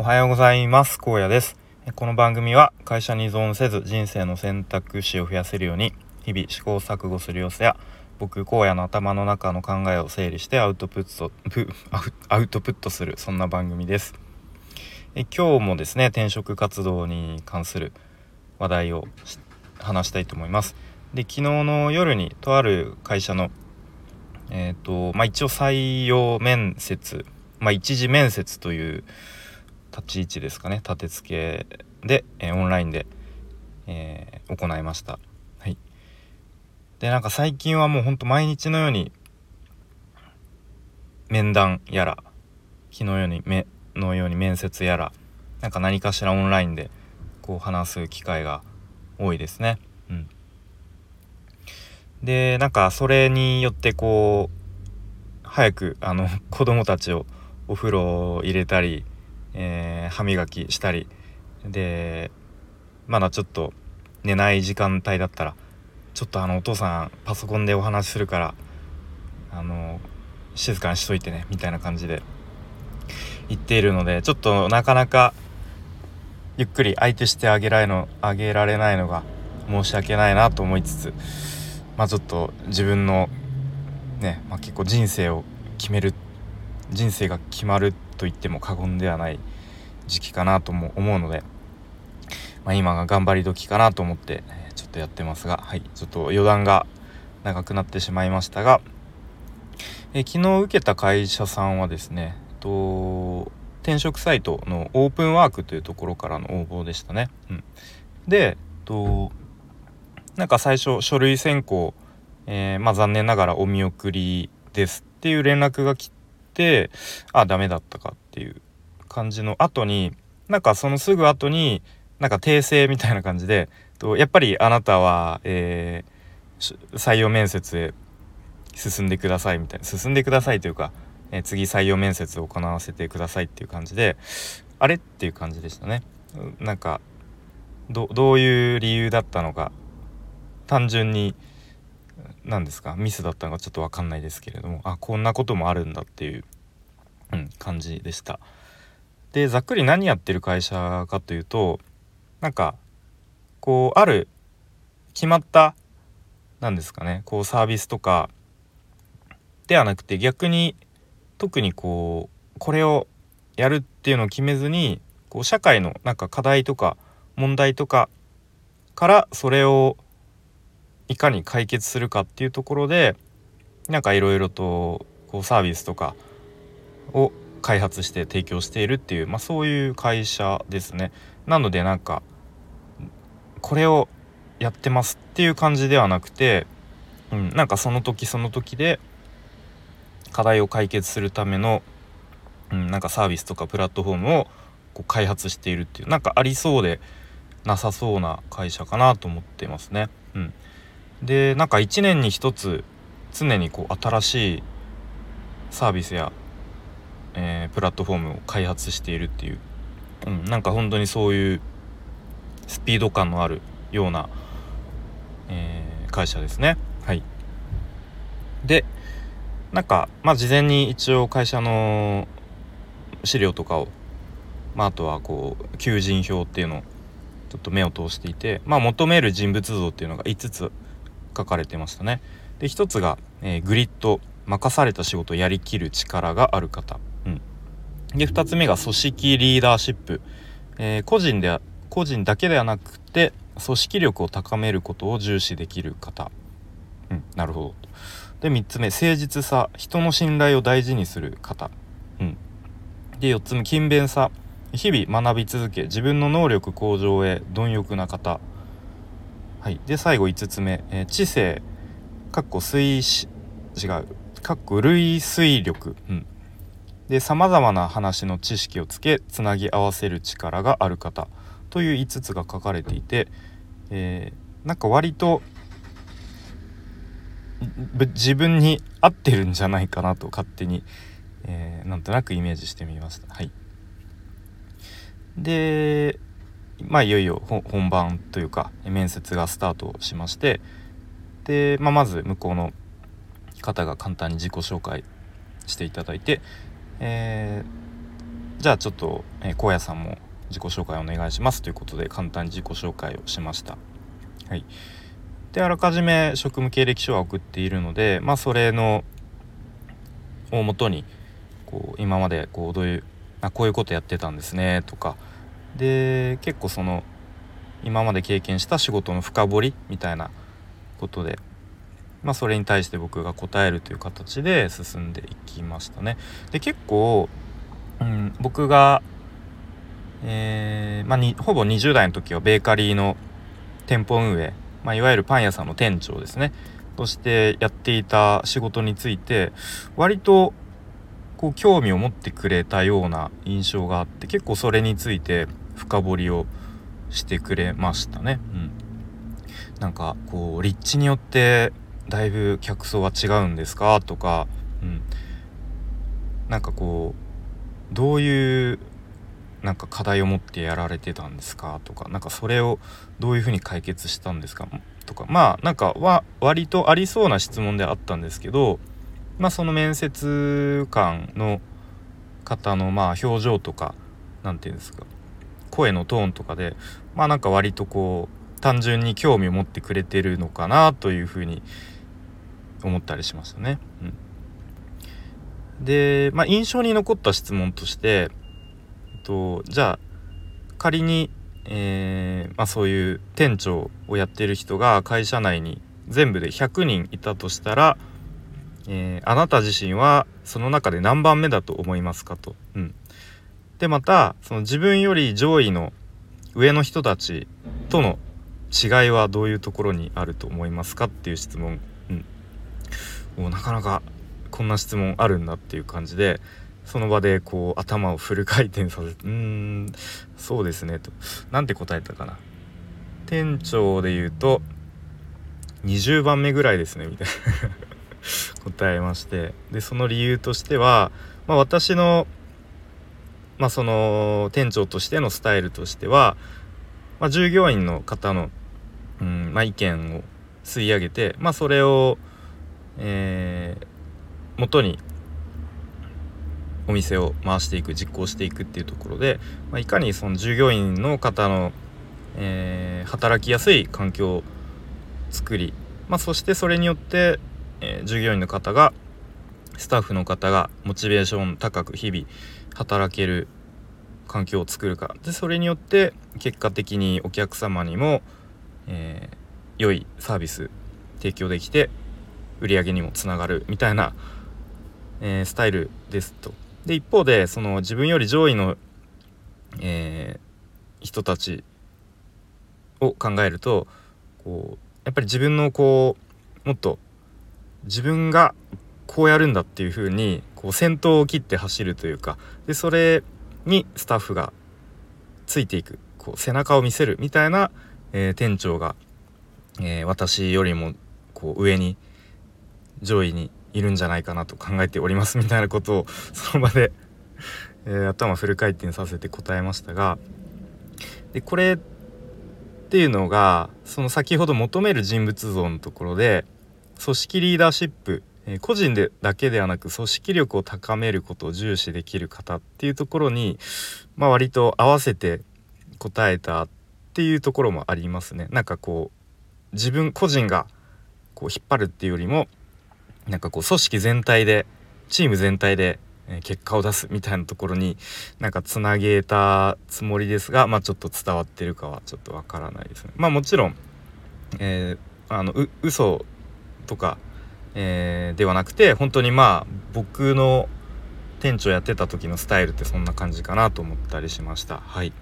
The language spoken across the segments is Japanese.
おはようございます。荒野です。この番組は会社に依存せず人生の選択肢を増やせるように日々試行錯誤する様子や僕荒野の頭の中の考えを整理してアウトプットアウトプットするそんな番組です。え今日もですね転職活動に関する話題を話したいと思います。で昨日の夜にとある会社のえっ、ー、とまあ一応採用面接まあ一次面接という立ち位置ですかね。立て付けで、えー、オンラインで、えー、行いました。はい。でなんか最近はもうほんと毎日のように面談やら昨日ように目のように面接やらなんか何かしらオンラインでこう話す機会が多いですね。うん。でなんかそれによってこう早くあの子供たちをお風呂を入れたりえー、歯磨きしたり。でまだちょっと寝ない時間帯だったらちょっとあのお父さんパソコンでお話しするからあの静かにしといてねみたいな感じで言っているのでちょっとなかなかゆっくり相手してあげられのあげられないのが申し訳ないなと思いつつまあちょっと自分のね、まあ、結構人生を決める人生が決まるっと言っても過言ではない時期かなとも思うので、まあ、今が頑張り時かなと思ってちょっとやってますが、はい、ちょっと余談が長くなってしまいましたが、え昨日受けた会社さんはですねと転職サイトのオープンワークというところからの応募でしたね。うん、でとなんか最初書類選考、えー、まあ、残念ながらお見送りですっていう連絡が来てあダメだったかっていう感じの後になんかそのすぐ後になんか訂正みたいな感じでとやっぱりあなたは、えー、採用面接へ進んでくださいみたいな進んでくださいというか、えー、次採用面接を行わせてくださいっていう感じであれっていう感じでしたね。なんかどういう理由だったのか単純に何ですか？ミスだったのかちょっと分かんないですけれどもあこんなこともあるんだっていう、うん、感じでした。でざっくり何やってる会社かというとなんかこうある決まった何ですかねこうサービスとかではなくて逆に特にこうこれをやるっていうのを決めずにこう社会のなんか課題とか問題とかからそれをいかに解決するかっていうところでなんかいろいろとこうサービスとかを開発して提供しているっていう、まあ、そういう会社ですね。なのでなんかこれをやってますっていう感じではなくて、うん、なんかその時その時で課題を解決するための、うん、なんかサービスとかプラットフォームをこう開発しているっていうなんかありそうでなさそうな会社かなと思ってますね。うん、でなんか1年に1つ常にこう新しいサービスや、えー、プラットフォームを開発しているっていう、うん、なんか本当にそういうスピード感のあるような、えー、会社ですね。はい、でなんかまあ事前に一応会社の資料とかを、まあ、あとはこう求人票っていうのをちょっと目を通していて、まあ、求める人物像っていうのが5つ書かれてましたね。で1つが、えー、グリッド任された仕事をやりきる力がある方、うん、で2つ目が組織リーダーシップ、えー、個人で個人だけではなくて組織力を高めることを重視できる方、うん、なるほどで3つ目誠実さ。人の信頼を大事にする方、うん、で4つ目勤勉さ。日々学び続け自分の能力向上へ貪欲な方。はい、で最後5つ目、えー、知性。かっこ推し。違う。かっこ類推力、うん、でさまざまな話の知識をつけつなぎ合わせる力がある方。という5つが書かれていて、えー、なんか割と自分に合ってるんじゃないかなと勝手に、えー、なんとなくイメージしてみました。はい、でまあいよいよ本番というか面接がスタートしましてで、まあ、まず向こうの方が簡単に自己紹介していただいて、えー、じゃあちょっと、えー、荒野さんも自己紹介お願いしますということで簡単に自己紹介をしました。はい、であらかじめ職務経歴書は送っているのでまあそれのをもとにこう今までこうどういうあこういうことやってたんですねとかで結構その今まで経験した仕事の深掘りみたいなことでまあそれに対して僕が答えるという形で進んでいきましたね。で結構、うん、僕が、えー、まあ、にほぼ20代の時はベーカリーの店舗運営、まあ、いわゆるパン屋さんの店長ですねとしてやっていた仕事について割とこう興味を持ってくれたような印象があって結構それについて深掘りをしてくれましたね。うん、なんかこう立地によってだいぶ客層は違うんですか？とか、うん、なんかこうどういうなんか課題を持ってやられてたんですか？とかなんかそれをどういうふうに解決したんですか？とかまあなんかは割とありそうな質問であったんですけどまあその面接官の方のまあ表情とか何て言うんですか声のトーンとかでまあなんか割とこう単純に興味を持ってくれてるのかなというふうに思ったりしましたね。うん、で、まあ、印象に残った質問として、えっと、じゃあ仮に、えー、まあ、そういう店長をやってる人が会社内に全部で100人いたとしたら、えー、あなた自身はその中で何番目だと思いますかと。うん、でまたその自分より上位の上の人たちとの違いはどういうところにあると思いますかっていう質問、うん、なかなかこんな質問あるんだっていう感じでその場でこう頭をフル回転させて「うーんそうですね」と。何て答えたかな。店長で言うと20番目ぐらいですねみたいな。答えまして。でその理由としては、まあ、私のまあ、その店長としてのスタイルとしては、まあ、従業員の方の、うんまあ、意見を吸い上げて、まあ、それを、えー、元にお店を回していく実行していくっていうところで、まあ、いかにその従業員の方の、えー、働きやすい環境を作り、まあ、そしてそれによって、えー、従業員の方がスタッフの方がモチベーション高く日々働ける環境を作るかでそれによって結果的にお客様にも、えー、良いサービス提供できて売り上げにもつながるみたいな、えー、スタイルですと。で一方でその自分より上位の、えー、人たちを考えるとこうやっぱり自分のこうもっと自分がこうやるんだっていう風にこう先頭を切って走るというかでそれにスタッフがついていく。こう背中を見せるみたいな、えー、店長が、えー、私よりもこう上に上位にいるんじゃないかなと考えておりますみたいなことを その場でえー、頭フル回転させて答えましたがでこれっていうのがその先ほど求める人物像のところで組織リーダーシップ個人でだけではなく組織力を高めることを重視できる方っていうところに、まあ、割と合わせて答えたっていうところもありますね。なんかこう自分個人がこう引っ張るっていうよりもなんかこう組織全体でチーム全体で結果を出すみたいなところになんかつなげたつもりですが、まあ、ちょっと伝わってるかはちょっとわからないですね。まあもちろん、えー、あのう嘘とかえー、ではなくて本当にまあ僕の店長やってた時のスタイルってそんな感じかなと思ったりしました。はい。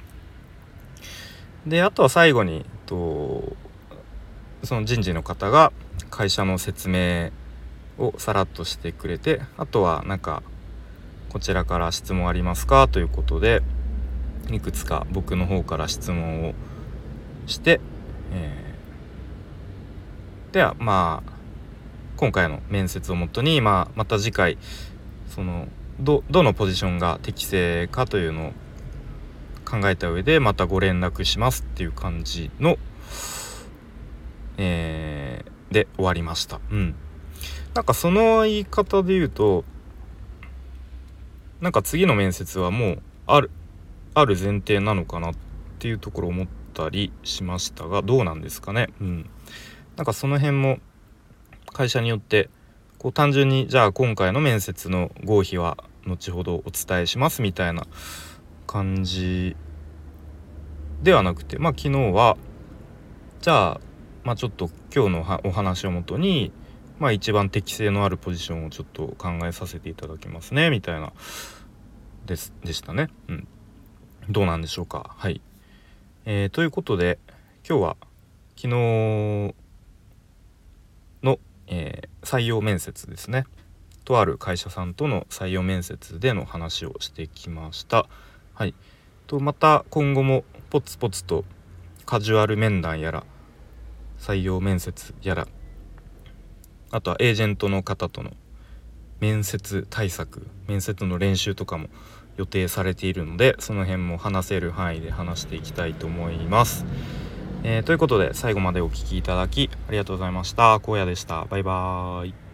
であとは最後にとその人事の方が会社の説明をさらっとしてくれてあとはなんかこちらから質問ありますか？ということでいくつか僕の方から質問をして、えー、ではまあ今回の面接をもとに、まあ、また次回そのどどのポジションが適正かというのを考えた上でまたご連絡しますっていう感じの、えー、で終わりました。うん。なんかその言い方で言うとなんか次の面接はもうあるある前提なのかなっていうところ思ったりしましたがどうなんですかねうんなんかその辺も会社によってこう単純にじゃあ今回の面接の合否は後ほどお伝えしますみたいな感じではなくてまあ昨日はじゃあまあちょっと今日のお話をもとにまあ一番適性のあるポジションをちょっと考えさせていただきますねみたいなですでしたね。うん。どうなんでしょうか。はい。えー、ということで今日は昨日、えー、採用面接ですね。とある会社さんとの採用面接での話をしてきました。はい。とまた今後もポツポツとカジュアル面談やら採用面接やらあとはエージェントの方との面接対策面接の練習とかも予定されているのでその辺も話せる範囲で話していきたいと思います。えー、ということで最後までお聴きいただきありがとうございました。荒野でした。バイバーイ。